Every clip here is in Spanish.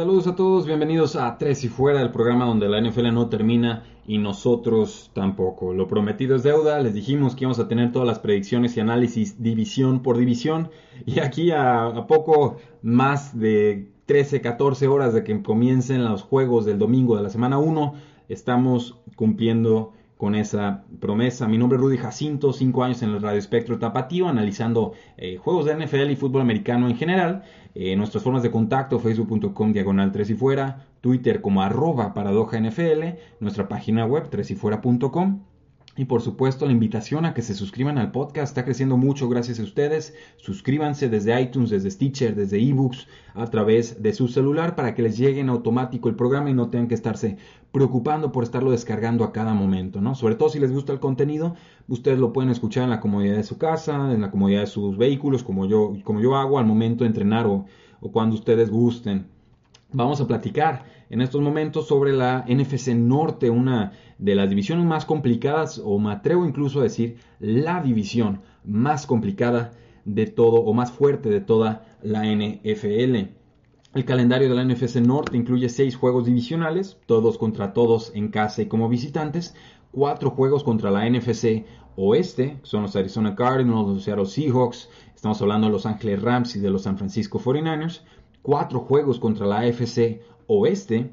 Saludos a todos, bienvenidos a Tres y Fuera, el programa donde la NFL no termina y nosotros tampoco. Lo prometido es deuda, les dijimos que íbamos a tener todas las predicciones y análisis división por división y aquí a, poco más de 13, 14 horas de que comiencen los juegos del domingo de la semana 1, estamos cumpliendo con esa promesa. Mi nombre es Rudy Jacinto, 5 años en el Radio Espectro Tapatío, analizando eh, juegos de NFL y fútbol americano en general. Eh, nuestras formas de contacto, facebook.com diagonal 3 y fuera, Twitter como arroba paradoja NFL, nuestra página web 3 y fuera.com. Y por supuesto la invitación a que se suscriban al podcast está creciendo mucho gracias a ustedes. Suscríbanse desde iTunes, desde Stitcher, desde eBooks, a través de su celular para que les llegue en automático el programa y no tengan que estarse preocupando por estarlo descargando a cada momento, ¿no? Sobre todo si les gusta el contenido, ustedes lo pueden escuchar en la comodidad de su casa, en la comodidad de sus vehículos, como yo, como yo hago al momento de entrenar o, o cuando ustedes gusten. Vamos a platicar en estos momentos sobre la NFC Norte, una de las divisiones más complicadas, o me atrevo incluso a decir la división más complicada de todo, o más fuerte de toda la NFL. El calendario de la NFC Norte incluye seis juegos divisionales, todos contra todos en casa y como visitantes, cuatro juegos contra la NFC Oeste, son los Arizona Cardinals, los Seattle Seahawks, estamos hablando de los Ángeles Rams y de los San Francisco 49ers, cuatro juegos contra la AFC Oeste,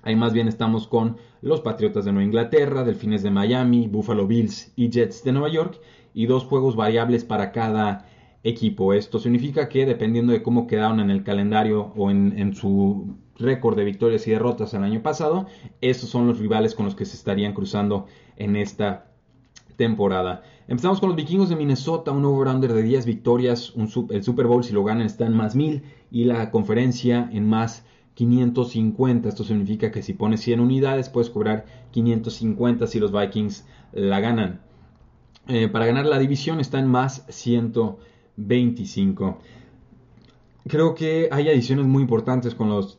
ahí más bien estamos con los Patriotas de Nueva Inglaterra, Delfines de Miami, Buffalo Bills y Jets de Nueva York, y dos juegos variables para cada equipo. Esto significa que dependiendo de cómo quedaron en el calendario o en, su récord de victorias y derrotas el año pasado, esos son los rivales con los que se estarían cruzando en esta temporada. Empezamos con los vikingos de Minnesota, un over-under de 10 victorias, el Super Bowl si lo ganan está en más 1000 y la conferencia en más 550. Esto significa que si pones 100 unidades puedes cobrar 550 si los Vikings la ganan. Eh, para ganar la división está en más 100 25. Creo que hay adiciones muy importantes con los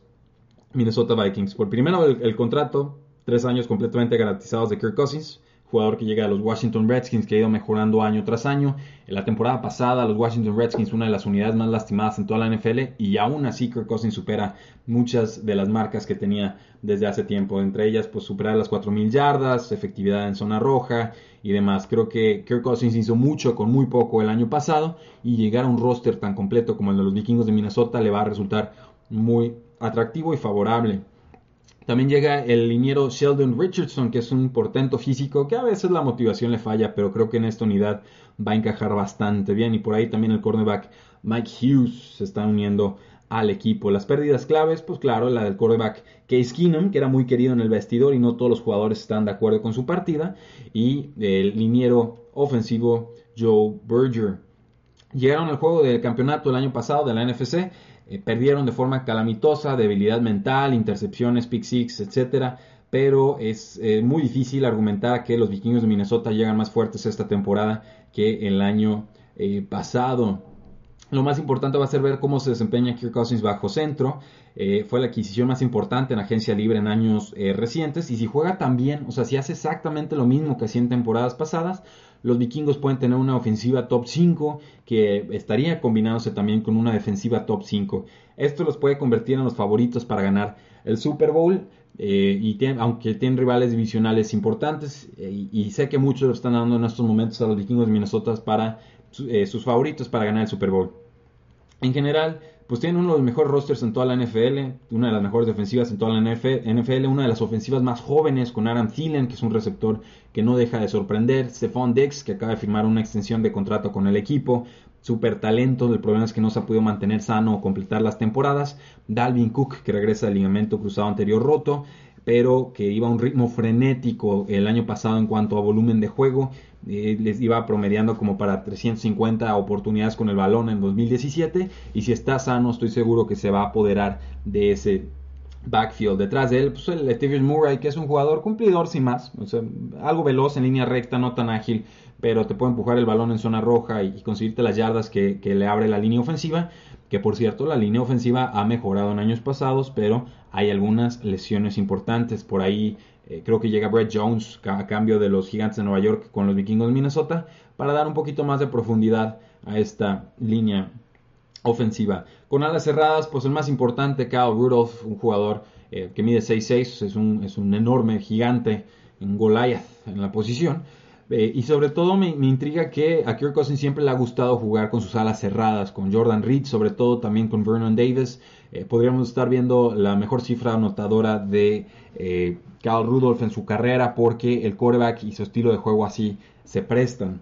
Minnesota Vikings. Por primero, el, contrato, tres años completamente garantizados de Kirk Cousins, jugador que llega a los Washington Redskins, que ha ido mejorando año tras año. En la temporada pasada, los Washington Redskins, una de las unidades más lastimadas en toda la NFL, y aún así Kirk Cousins supera muchas de las marcas que tenía desde hace tiempo. Entre ellas, pues superar las 4.000 yardas, efectividad en zona roja, y demás. Creo que Kirk Cousins hizo mucho con muy poco el año pasado y llegar a un roster tan completo como el de los vikingos de Minnesota le va a resultar muy atractivo y favorable. También llega el liniero Sheldon Richardson, que es un portento físico que a veces la motivación le falla, pero creo que en esta unidad va a encajar bastante bien. Y por ahí también el cornerback Mike Hughes se está uniendo al equipo. Las pérdidas claves, pues claro, la del quarterback Case Keenum, que era muy querido en el vestidor y no todos los jugadores están de acuerdo con su partida, y el liniero ofensivo Joe Berger. Llegaron al juego del campeonato el año pasado de la NFC, eh, perdieron de forma calamitosa, debilidad mental, intercepciones, pick six, etcétera, pero es eh, muy difícil argumentar que los vikingos de Minnesota llegan más fuertes esta temporada que el año eh, pasado. Lo más importante va a ser ver cómo se desempeña Kirk Cousins bajo centro. Fue la adquisición más importante en agencia libre en años recientes. Y si juega también, o sea, si hace exactamente lo mismo que hacía en temporadas pasadas, los vikingos pueden tener una ofensiva top 5 que estaría combinándose también con una defensiva top 5. Esto los puede convertir en los favoritos para ganar el Super Bowl. Eh, y aunque tienen rivales divisionales importantes, y, y, sé que muchos están dando en estos momentos a los vikingos de Minnesota para eh, sus favoritos para ganar el Super Bowl. En general, pues tienen uno de los mejores rosters en toda la NFL, una de las mejores defensivas en toda la NFL, una de las ofensivas más jóvenes con Aaron Thielen, que es un receptor que no deja de sorprender, Stephon Dix, que acaba de firmar una extensión de contrato con el equipo, super talento, el problema es que no se ha podido mantener sano o completar las temporadas, Dalvin Cook, que regresa del ligamento cruzado anterior roto, pero que iba a un ritmo frenético el año pasado en cuanto a volumen de juego. Eh, les iba promediando como para 350 oportunidades con el balón en 2017 y si está sano estoy seguro que se va a apoderar de ese backfield. Detrás de él, pues el Stephen Murray, que es un jugador cumplidor sin más, algo veloz en línea recta, no tan ágil, pero te puede empujar el balón en zona roja y, conseguirte las yardas que, le abre la línea ofensiva. Que por cierto, la línea ofensiva ha mejorado en años pasados, pero hay algunas lesiones importantes. Por ahí eh, creo que llega Brett Jones a cambio de los Gigantes de Nueva York con los Vikingos de Minnesota para dar un poquito más de profundidad a esta línea ofensiva. Con alas cerradas, pues el más importante, Kyle Rudolph, un jugador eh, que mide 6'6, es un, es un enorme gigante, en Goliath en la posición. Eh, y sobre todo me, intriga que a Kirk Cousins siempre le ha gustado jugar con sus alas cerradas, con Jordan Reed, sobre todo también con Vernon Davis. Eh, podríamos estar viendo la mejor cifra anotadora de eh, Kyle Rudolph en su carrera porque el quarterback y su estilo de juego así se prestan.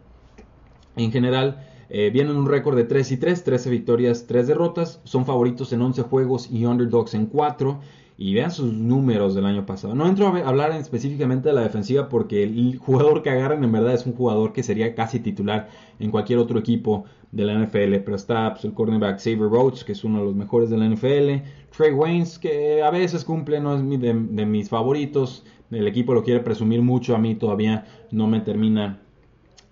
En general, eh, vienen un récord de 3 y 3, 13 victorias, 3 derrotas. Son favoritos en 11 juegos y underdogs en 4. Y vean sus números del año pasado. No entro a hablar específicamente de la defensiva porque el jugador que agarran en verdad es un jugador que sería casi titular en cualquier otro equipo de la NFL. Pero está pues, el cornerback Xavier Rhodes, que es uno de los mejores de la NFL. Trey Waynes, que a veces cumple, no es de, de mis favoritos. El equipo lo quiere presumir mucho. A mí todavía no me termina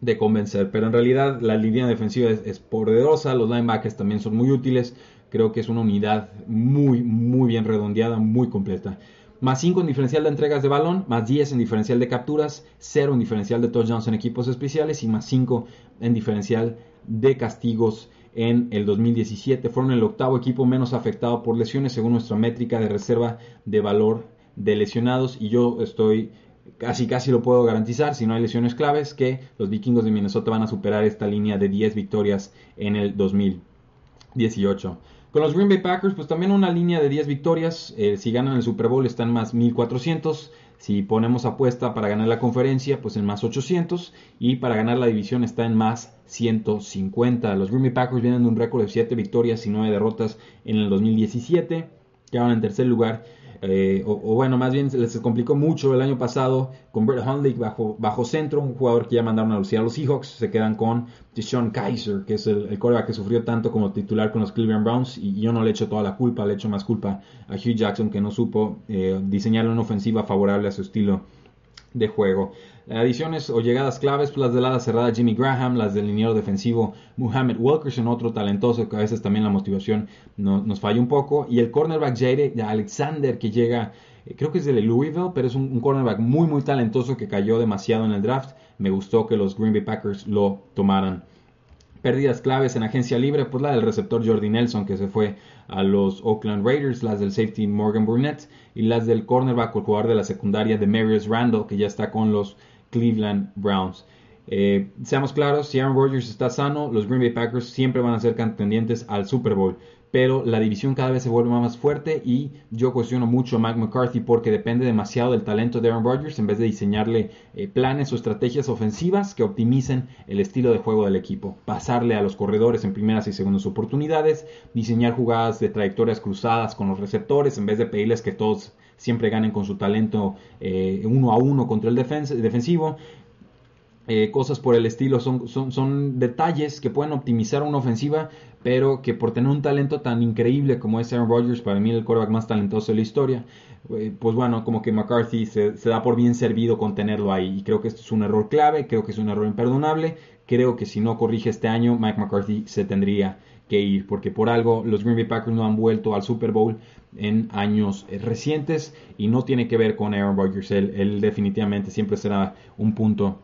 de convencer. Pero en realidad la línea defensiva es, poderosa, los linebackers también son muy útiles. Creo que es una unidad muy, muy bien redondeada, muy completa. Más 5 en diferencial de entregas de balón, más 10 en diferencial de capturas, 0 en diferencial de touchdowns en equipos especiales y más 5 en diferencial de castigos en el 2017. Fueron el octavo equipo menos afectado por lesiones según nuestra métrica de reserva de valor de lesionados y yo estoy casi casi lo puedo garantizar, si no hay lesiones claves, que los vikingos de Minnesota van a superar esta línea de 10 victorias en el 2018. Con los Green Bay Packers, pues también una línea de 10 victorias. Eh, si ganan el Super Bowl están más 1400. Si ponemos apuesta para ganar la conferencia, pues en más 800. Y para ganar la división está en más 150. Los Green Bay Packers vienen de un récord de 7 victorias y 9 derrotas en el 2017. Quedaron en tercer lugar eh, o, bueno, más bien les complicó mucho el año pasado con Brett Hundley bajo, bajo centro, un jugador que ya mandaron a lucir a los Seahawks. Se quedan con Deshaun Kaiser, que es el, el que sufrió tanto como titular con los Cleveland Browns. Y yo no le echo toda la culpa, le echo más culpa a Hugh Jackson, que no supo eh, diseñar una ofensiva favorable a su estilo de juego. Adiciones o llegadas claves, las de la cerrada Jimmy Graham, las del liniero defensivo Muhammad Wilkerson, otro talentoso que a veces también la motivación nos falla un poco. Y el cornerback Jade Alexander que llega, eh, creo que es de Louisville, pero es un, un, cornerback muy muy talentoso que cayó demasiado en el draft. Me gustó que los Green Bay Packers lo tomaran. Pérdidas claves en agencia libre, pues la del receptor Jordi Nelson que se fue a los Oakland Raiders, las del safety Morgan Burnett y las del cornerback o jugador de la secundaria de Marius Randall que ya está con los Cleveland Browns. Eh, seamos claros, si Aaron Rodgers está sano, los Green Bay Packers siempre van a ser contendientes al Super Bowl. Pero la división cada vez se vuelve más fuerte y yo cuestiono mucho a Mike McCarthy porque depende demasiado del talento de Aaron Rodgers en vez de diseñarle eh, planes o estrategias ofensivas que optimicen el estilo de juego del equipo. Pasarle a los corredores en primeras y segundas oportunidades, diseñar jugadas de trayectorias cruzadas con los receptores en vez de pedirles que todos siempre ganen con su talento eh, uno a uno contra el defensivo. Eh, cosas por el estilo son, son, son, detalles que pueden optimizar una ofensiva, pero que por tener un talento tan increíble como es Aaron Rodgers, para mí el quarterback más talentoso de la historia, eh, pues bueno, como que McCarthy se, se, da por bien servido con tenerlo ahí. Y creo que esto es un error clave, creo que es un error imperdonable. Creo que si no corrige este año, Mike McCarthy se tendría que ir, porque por algo los Green Bay Packers no han vuelto al Super Bowl en años eh, recientes y no tiene que ver con Aaron Rodgers, él, definitivamente siempre será un punto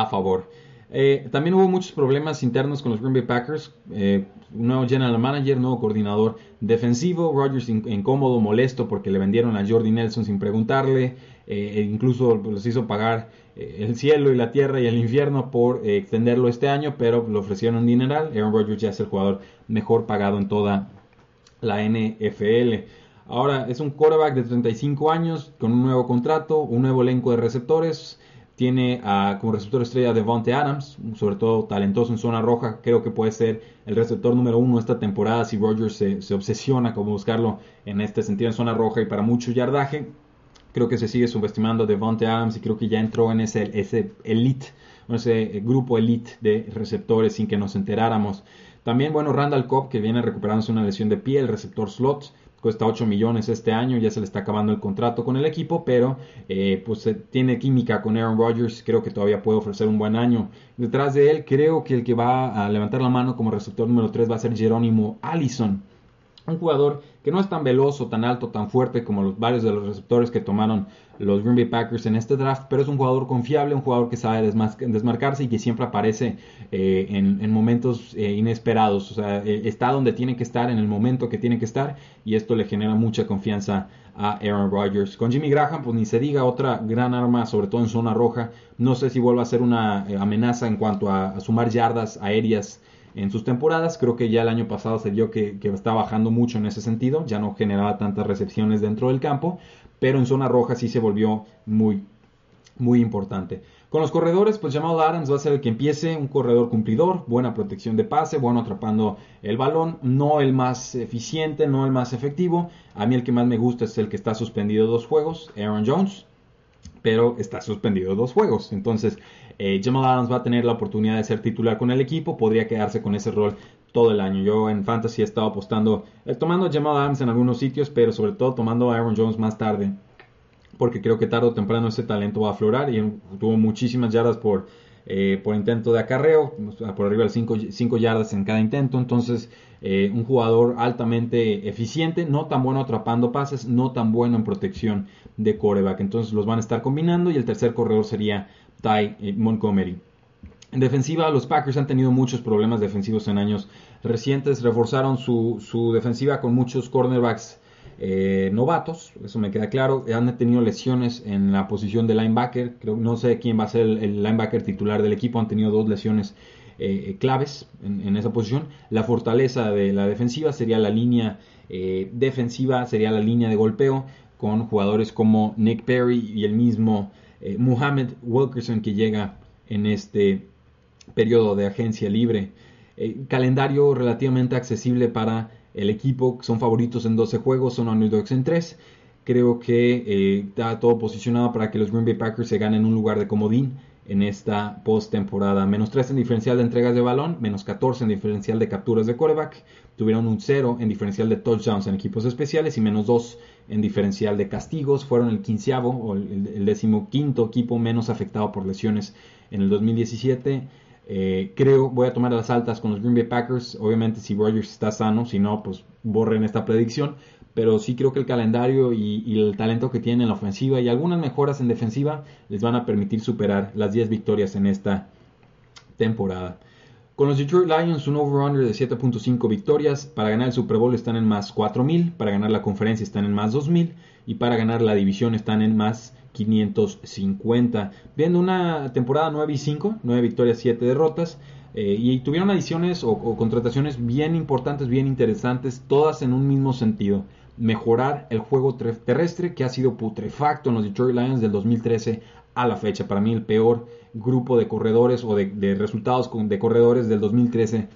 a favor. Eh, también hubo muchos problemas internos con los Green Bay Packers. Eh, nuevo general manager, nuevo coordinador defensivo. Rodgers incómodo, molesto porque le vendieron a Jordi Nelson sin preguntarle. e incluso les hizo pagar el cielo y la tierra y el infierno por extenderlo este año, pero le ofrecieron un dineral. Aaron Rodgers ya es el jugador mejor pagado en toda la NFL. Ahora es un quarterback de 35 años con un nuevo contrato, un nuevo elenco de receptores. Tiene como receptor estrella Devonte Adams, sobre todo talentoso en zona roja. Creo que puede ser el receptor número uno esta temporada si Rogers se, obsesiona con buscarlo en este sentido en zona roja y para mucho yardaje. Creo que se sigue subestimando a Devonte Adams y creo que ya entró en ese, ese elite, ese grupo elite de receptores sin que nos enteráramos. También, bueno, Randall Cobb, que viene recuperándose una lesión de pie, el receptor slot, cuesta 8 millones este año, ya se le está acabando el contrato con el equipo, pero eh, pues tiene química con Aaron Rodgers, creo que todavía puede ofrecer un buen año. Detrás de él, creo que el que va a levantar la mano como receptor número 3 va a ser Jerónimo Allison un jugador que no es tan veloz o tan alto, tan fuerte como los varios de los receptores que tomaron los Green Bay Packers en este draft, pero es un jugador confiable, un jugador que sabe desmarcarse y que siempre aparece eh, en, momentos eh, inesperados. O sea, eh, está donde tiene que estar, en el momento que tiene que estar, y esto le genera mucha confianza a Aaron Rodgers. Con Jimmy Graham, pues ni se diga, otra gran arma, sobre todo en zona roja. No sé si vuelva a ser una amenaza en cuanto a sumar yardas aéreas en sus temporadas. Creo que ya el año pasado se vio que, que está bajando mucho en ese sentido, ya no generaba tantas recepciones dentro del campo, pero en zona roja sí se volvió muy, muy importante. Con los corredores, pues llamado Adams va a ser el que empiece, un corredor cumplidor, buena protección de pase, bueno atrapando el balón, no el más eficiente, no el más efectivo. A mí el que más me gusta es el que está suspendido dos juegos, Aaron Jones, pero está suspendido dos juegos. Entonces, eh, Jamal Adams va a tener la oportunidad de ser titular con el equipo, podría quedarse con ese rol todo el año. Yo en Fantasy he estado apostando, eh, tomando a Jamal Adams en algunos sitios, pero sobre todo tomando a Aaron Jones más tarde, porque creo que tarde o temprano ese talento va a aflorar y tuvo muchísimas yardas por, eh, por intento de acarreo, por arriba de 5 yardas en cada intento, entonces eh, un jugador altamente eficiente, no tan bueno atrapando pases, no tan bueno en protección de coreback, entonces los van a estar combinando y el tercer corredor sería Ty eh, Montgomery. En defensiva, los Packers han tenido muchos problemas defensivos en años recientes. Reforzaron su, defensiva con muchos cornerbacks eh, novatos, eso me queda claro. Han tenido lesiones en la posición de linebacker. Creo, no sé quién va a ser el, linebacker titular del equipo. Han tenido dos lesiones eh, claves en, esa posición. La fortaleza de la defensiva sería la línea defensiva, sería la línea de golpeo con jugadores como Nick Perry y el mismo eh, Muhammad Wilkerson que llega en este periodo de agencia libre. Eh, calendario relativamente accesible para el equipo, son favoritos en 12 juegos, son underdogs en 3. Creo que eh, está todo posicionado para que los Green Bay Packers se ganen un lugar de comodín en esta postemporada. Menos 3 en diferencial de entregas de balón, menos 14 en diferencial de capturas de quarterback. Tuvieron un 0 en diferencial de touchdowns en equipos especiales y menos 2 en diferencial de castigos. Fueron el quinceavo o el, decimoquinto equipo menos afectado por lesiones en el 2017. Eh, creo, voy a tomar las altas con los Green Bay Packers. Obviamente, si Rodgers está sano, si no, pues borren esta predicción pero sí creo que el calendario y, el talento que tienen en la ofensiva y algunas mejoras en defensiva les van a permitir superar las 10 victorias en esta temporada. Con los Detroit Lions, un over-under de 7.5 victorias. Para ganar el Super Bowl están en más 4.000. Para ganar la conferencia están en más 2.000. Y para ganar la división están en más 550. Viendo una temporada 9 y 5, 9 victorias, 7 derrotas. Eh, y tuvieron adiciones o, contrataciones bien importantes, bien interesantes, todas en un mismo sentido mejorar el juego terrestre que ha sido putrefacto en los Detroit Lions del 2013 a la fecha. Para mí el peor grupo de corredores o de, resultados de corredores del 2013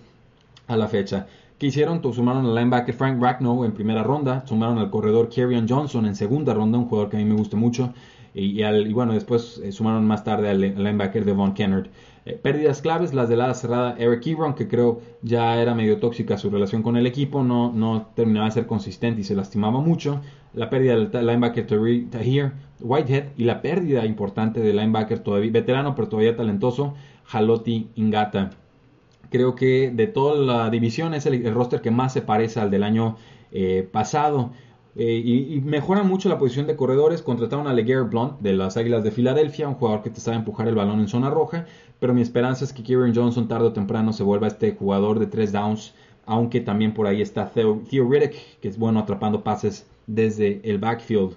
a la fecha. ¿Qué hicieron? Sumaron al linebacker Frank Ragnow en primera ronda, sumaron al corredor Kerryon Johnson en segunda ronda, un jugador que a mí me gusta mucho, y, bueno, después eh, sumaron más tarde al, linebacker de Von Kennard. Eh, pérdidas claves, las de ala cerrada Eric Ebron, que creo ya era medio tóxica su relación con el equipo, no, no terminaba de ser consistente y se lastimaba mucho. La pérdida del linebacker Tahir Whitehead y la pérdida importante del linebacker veterano pero todavía talentoso, Haloti Ingata. Creo que de toda la división es el, roster que más se parece al del año eh, pasado. Eh, y, mejora mucho la posición de corredores. Contrataron a Leguer Blunt de las Águilas de Filadelfia, un jugador que te sabe empujar el balón en zona roja. Pero mi esperanza es que Kieran Johnson tarde o temprano se vuelva este jugador de tres downs. Aunque también por ahí está Theo, Riddick, que es bueno atrapando pases desde el backfield.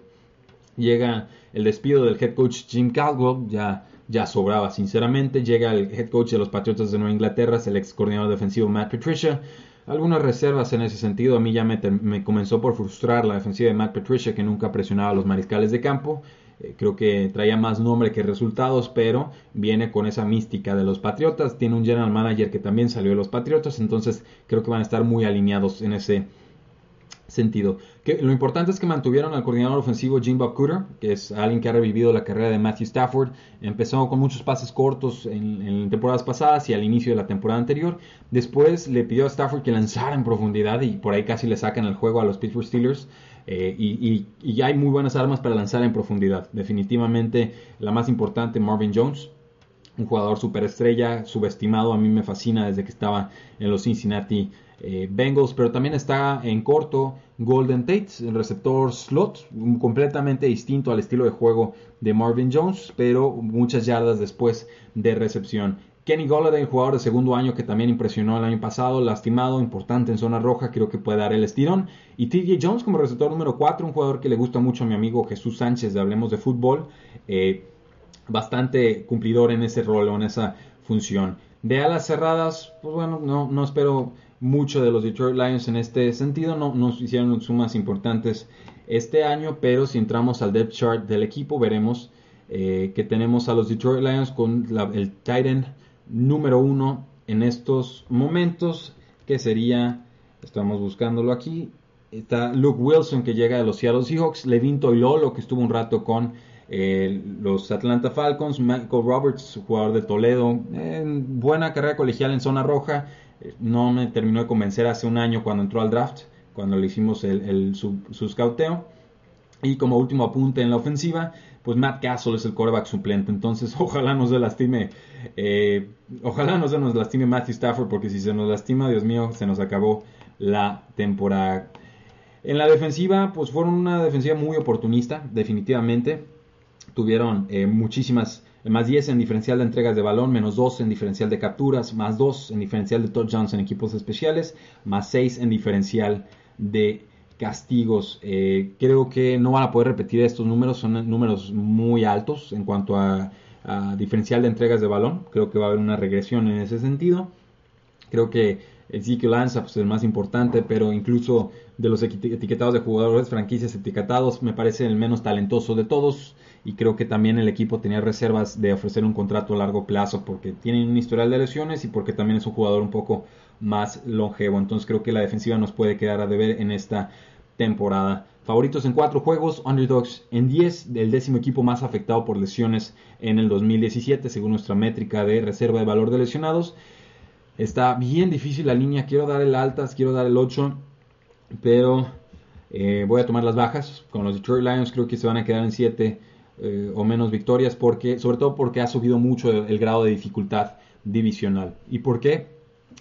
Llega el despido del head coach Jim Caldwell, ya, ya sobraba sinceramente. Llega el head coach de los Patriotas de Nueva Inglaterra, el ex coordinador defensivo Matt Patricia algunas reservas en ese sentido. A mí ya me, comenzó por frustrar la defensiva de Matt Patricia, que nunca presionaba a los mariscales de campo. Eh, creo que traía más nombre que resultados, pero viene con esa mística de los Patriotas. Tiene un general manager que también salió de los Patriotas, entonces creo que van a estar muy alineados en ese sentido. Lo importante es que mantuvieron al coordinador ofensivo Jim Bob Cooter, que es alguien que ha revivido la carrera de Matthew Stafford. Empezó con muchos pases cortos en, temporadas pasadas y al inicio de la temporada anterior. Después le pidió a Stafford que lanzara en profundidad y por ahí casi le sacan el juego a los Pittsburgh Steelers. Eh, y, y, hay muy buenas armas para lanzar en profundidad. Definitivamente la más importante, Marvin Jones, un jugador superestrella, subestimado, a mí me fascina desde que estaba en los Cincinnati eh, Bengals, pero también está en corto Golden Tate, el receptor slot, completamente distinto al estilo de juego de Marvin Jones, pero muchas yardas después de recepción. Kenny Golladay, jugador de segundo año que también impresionó el año pasado, lastimado, importante en zona roja, creo que puede dar el estirón. Y TJ Jones como receptor número 4, un jugador que le gusta mucho a mi amigo Jesús Sánchez de Hablemos de Fútbol, eh, bastante cumplidor en ese rol o en esa función. De alas cerradas, pues bueno, no, no espero mucho de los Detroit Lions en este sentido. No nos hicieron sumas importantes este año, pero si entramos al depth chart del equipo, veremos eh, que tenemos a los Detroit Lions con el Titan número uno en estos momentos, que sería, estamos buscándolo aquí, está Luke Wilson que llega de los Seattle Seahawks, Levin Toilolo que estuvo un rato con eh, los Atlanta Falcons, Michael Roberts, jugador de Toledo, buena carrera colegial en zona roja, no me terminó de convencer hace un año cuando entró al draft, cuando le hicimos el, su, scouteo. Y como último apunte en la ofensiva, pues Matt Castle es el quarterback suplente. Entonces, ojalá no se lastime. Eh, ojalá no se nos lastime Matthew Stafford, porque si se nos lastima, Dios mío, se nos acabó la temporada. En la defensiva, pues fueron una defensiva muy oportunista, definitivamente. Tuvieron eh, muchísimas más 10 en diferencial de entregas de balón, menos 2 en diferencial de capturas, más 2 en diferencial de touchdowns en equipos especiales, más 6 en diferencial de castigos. Eh, creo que no van a poder repetir estos números, son números muy altos en cuanto a, diferencial de entregas de balón. Creo que va a haber una regresión en ese sentido. Creo que el que Lanza pues, es el más importante, pero incluso de los etiquetados de jugadores franquicias etiquetados me parece el menos talentoso de todos y creo que también el equipo tenía reservas de ofrecer un contrato a largo plazo porque tiene un historial de lesiones y porque también es un jugador un poco más longevo. Entonces creo que la defensiva nos puede quedar a deber en esta temporada. Favoritos en cuatro juegos, underdogs en 10, el décimo equipo más afectado por lesiones en el 2017, según nuestra métrica de reserva de valor de lesionados. Está bien difícil la línea, quiero dar el altas, quiero dar el 8, pero eh, voy a tomar las bajas. Con los Detroit Lions creo que se van a quedar en 7 eh, o menos victorias, porque, sobre todo porque ha subido mucho el, grado de dificultad divisional. ¿Y por qué?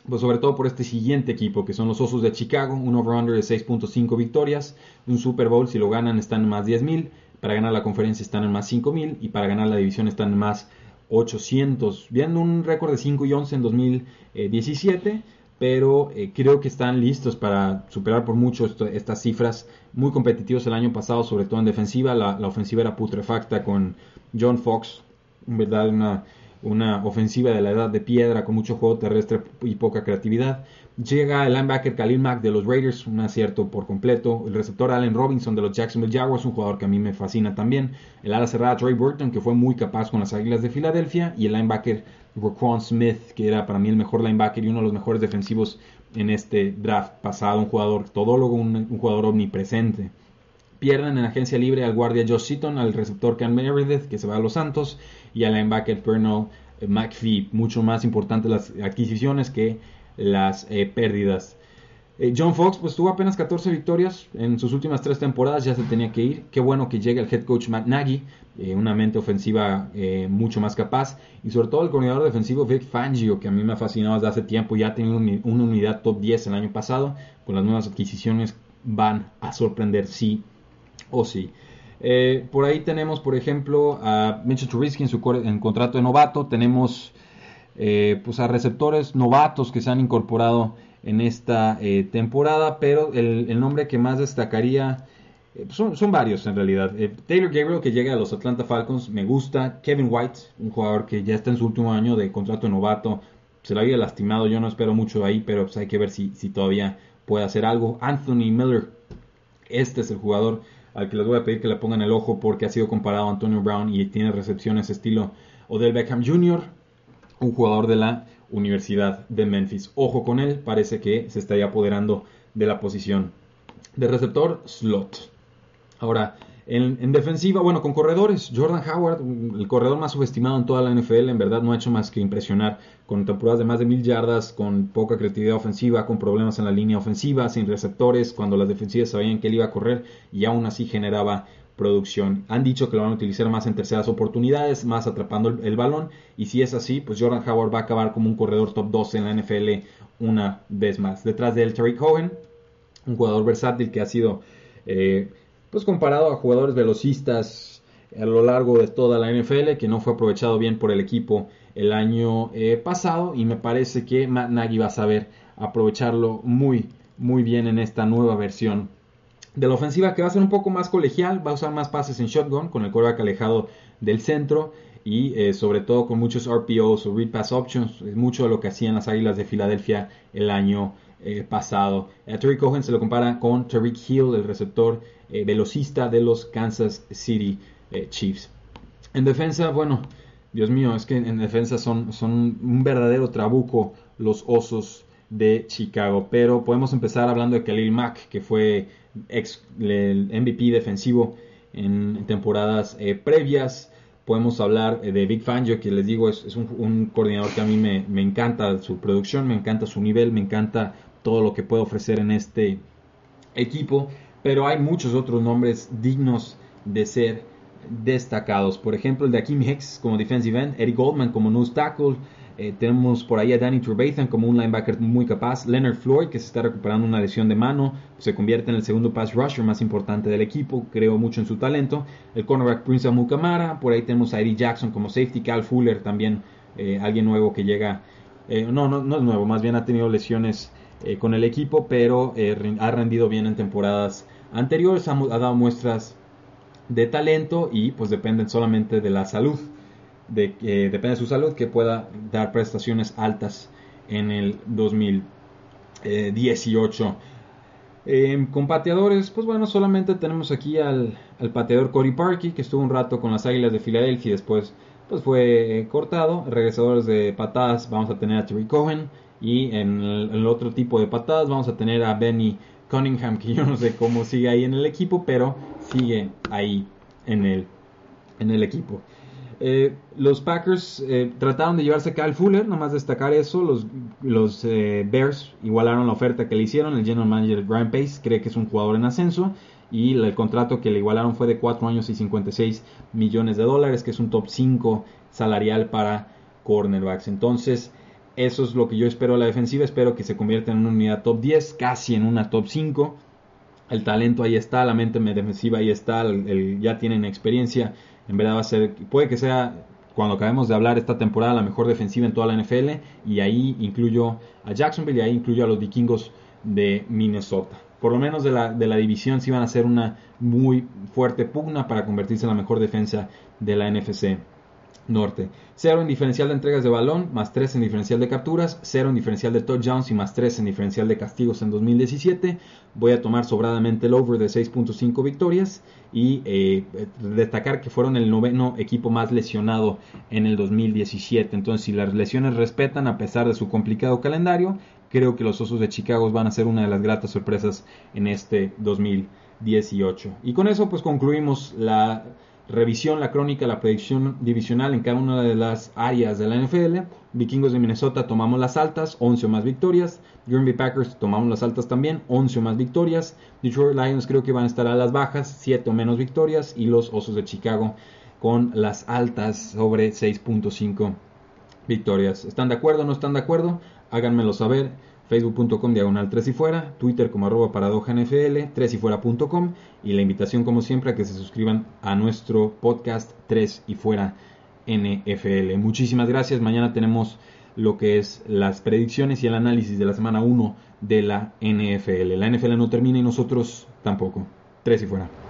Pues sobre todo por este siguiente equipo, que son los Osos de Chicago, un over-under de 6.5 victorias, un Super Bowl, si lo ganan están en más 10.000, para ganar la conferencia están en más 5.000 y para ganar la división están en más 800, viendo un récord de 5 y 11 en 2017 pero eh, creo que están listos para superar por mucho estas cifras. Muy competitivos el año pasado, sobre todo en defensiva. La, ofensiva era putrefacta con John Fox, ¿verdad? Una, una ofensiva de la edad de piedra con mucho juego terrestre y poca creatividad. Llega el linebacker Khalil Mack de los Raiders, un acierto por completo. El receptor Allen Robinson de los Jacksonville Jaguars, un jugador que a mí me fascina también. El ala cerrada Trey Burton, que fue muy capaz con las Águilas de Filadelfia. Y el linebacker Raquan Smith, que era para mí el mejor linebacker y uno de los mejores defensivos en este draft pasado. Un jugador todólogo, un, jugador omnipresente. Pierden en agencia libre al guardia Josh Seaton, al receptor Cam Meredith, que se va a los Santos, y al linebacker Pernell McPhee. Mucho más importantes las adquisiciones que las eh, pérdidas. Eh, John Fox pues tuvo apenas 14 victorias en sus últimas tres temporadas, ya se tenía que ir. Qué bueno que llegue el head coach Matt Nagy, eh, una mente ofensiva mucho más capaz. Y sobre todo el coordinador defensivo Vic Fangio, que a mí me ha fascinado desde hace tiempo. Ya ha tenido una unidad top 10 el año pasado. Con las nuevas adquisiciones van a sorprender sí o sí. por ahí tenemos, por ejemplo, a Mitchell Trubisky en su contrato de novato. Tenemos eh, pues a receptores novatos que se han incorporado en esta eh, temporada, pero el, nombre que más destacaría eh, son, varios en realidad. Taylor Gabriel que llega a los Atlanta Falcons me gusta, Kevin White, un jugador que ya está en su último año de contrato novato, se lo había lastimado, yo no espero mucho ahí, pero pues hay que ver si, si todavía puede hacer algo. Anthony Miller, este es el jugador al que les voy a pedir que le pongan el ojo porque ha sido comparado a Antonio Brown y tiene recepciones estilo Odell Beckham Jr un jugador de la Universidad de Memphis. Ojo con él, parece que se estaría apoderando de la posición De receptor, slot. Ahora, en, defensiva, bueno, con corredores, Jordan Howard, el corredor más subestimado en toda la NFL, en verdad no ha hecho más que impresionar con temporadas de más de mil yardas, con poca creatividad ofensiva, con problemas en la línea ofensiva, sin receptores, cuando las defensivas sabían que él iba a correr y aún así generaba producción. Han dicho que lo van a utilizar más en terceras oportunidades, más atrapando el, balón. Y si es así, pues Jordan Howard va a acabar como un corredor top 12 en la NFL una vez más. Detrás de él, Terry Cohen, un jugador versátil que ha sido eh, pues comparado a jugadores velocistas a lo largo de toda la NFL, que no fue aprovechado bien por el equipo el año eh, pasado. Y me parece que Matt Nagy va a saber aprovecharlo muy, muy bien en esta nueva versión de la ofensiva que va a ser un poco más colegial, va a usar más pases en shotgun con el quarterback alejado del centro y eh, sobre todo con muchos RPOs o read pass options, es mucho de lo que hacían las Águilas de Filadelfia el año eh, pasado. A Terry Cohen se lo compara con Tariq Hill, el receptor eh, velocista de los Kansas City Chiefs. En defensa, bueno, Dios mío, es que en defensa son, son un verdadero trabuco los osos de Chicago. Pero podemos empezar hablando de Khalil Mack, que fue ex, el MVP defensivo en temporadas eh, previas. Podemos hablar eh, de Big Fangio, que les digo es, un, coordinador que a mí me, me, encanta su producción, me encanta su nivel, me encanta todo lo que puede ofrecer en este equipo. Pero hay muchos otros nombres dignos de ser destacados. Por ejemplo, el de Akeem Hicks como defensive end, Eddie Goldman como nose tackle, eh, tenemos por ahí a Danny Trevathan como un linebacker muy capaz. Leonard Floyd, que se está recuperando una lesión de mano, se convierte en el segundo pass rusher más importante del equipo. Creo mucho en su talento. El cornerback Prince Amukamara. Por ahí tenemos a Eddie Jackson como safety. Cal Fuller también, eh, alguien nuevo que llega. Eh, no, no, no es nuevo, más bien ha tenido lesiones con el equipo, pero ha rendido bien en temporadas anteriores. Ha dado muestras de talento y pues dependen solamente de la salud de que depende de su salud, que pueda dar prestaciones altas en el 2018. Eh, con pateadores, pues bueno, solamente tenemos aquí al, pateador Cory Parkey, que estuvo un rato con las Águilas de Filadelfia y después pues fue eh, cortado. Regresadores de patadas vamos a tener a Terry Cohen y en el, otro tipo de patadas vamos a tener a Benny Cunningham, que yo no sé cómo sigue ahí en el equipo, pero sigue ahí en el, en el equipo. Eh, los Packers eh, trataron de llevarse a Kyle Fuller, nomás destacar eso. Los, eh, Bears igualaron la oferta que le hicieron. El general manager Brian Pace cree que es un jugador en ascenso. Y el contrato que le igualaron fue de 4 años y 56 millones de dólares, que es un top 5 salarial para cornerbacks. Entonces, eso es lo que yo espero de la defensiva. Espero que se convierta en una unidad top 10, casi en una top 5. El talento ahí está, la mente defensiva ahí está, ya tienen experiencia en verdad va a ser, puede que sea cuando acabemos de hablar esta temporada la mejor defensiva en toda la NFL y ahí incluyo a Jacksonville y ahí incluyo a los vikingos de Minnesota. Por lo menos de la, de la división sí van a ser una muy fuerte pugna para convertirse en la mejor defensa de la NFC norte. 0 en diferencial de entregas de balón, más 3 en diferencial de capturas, 0 en diferencial de touchdowns y más 3 en diferencial de castigos en 2017. Voy a tomar sobradamente el over de 6.5 victorias y eh, destacar que fueron el noveno equipo más lesionado en el 2017. Entonces, si las lesiones respetan a pesar de su complicado calendario, creo que los Osos de Chicago van a ser una de las gratas sorpresas en este 2018. Y con eso pues concluimos la revisión, la crónica, la predicción divisional en cada una de las áreas de la NFL. Vikingos de Minnesota tomamos las altas, 11 o más victorias. Green Bay Packers tomamos las altas también, 11 o más victorias. Detroit Lions creo que van a estar a las bajas, 7 o menos victorias. Y los Osos de Chicago con las altas sobre 6.5 victorias. ¿Están de acuerdo o no están de acuerdo? Háganmelo saber facebook.com diagonal 3 y fuera, twitter como arroba paradoja NFL, 3 y fuera.com y la invitación como siempre a que se suscriban a nuestro podcast 3 y fuera NFL. Muchísimas gracias, mañana tenemos lo que es las predicciones y el análisis de la semana 1 de la NFL. La NFL no termina y nosotros tampoco. 3 y fuera.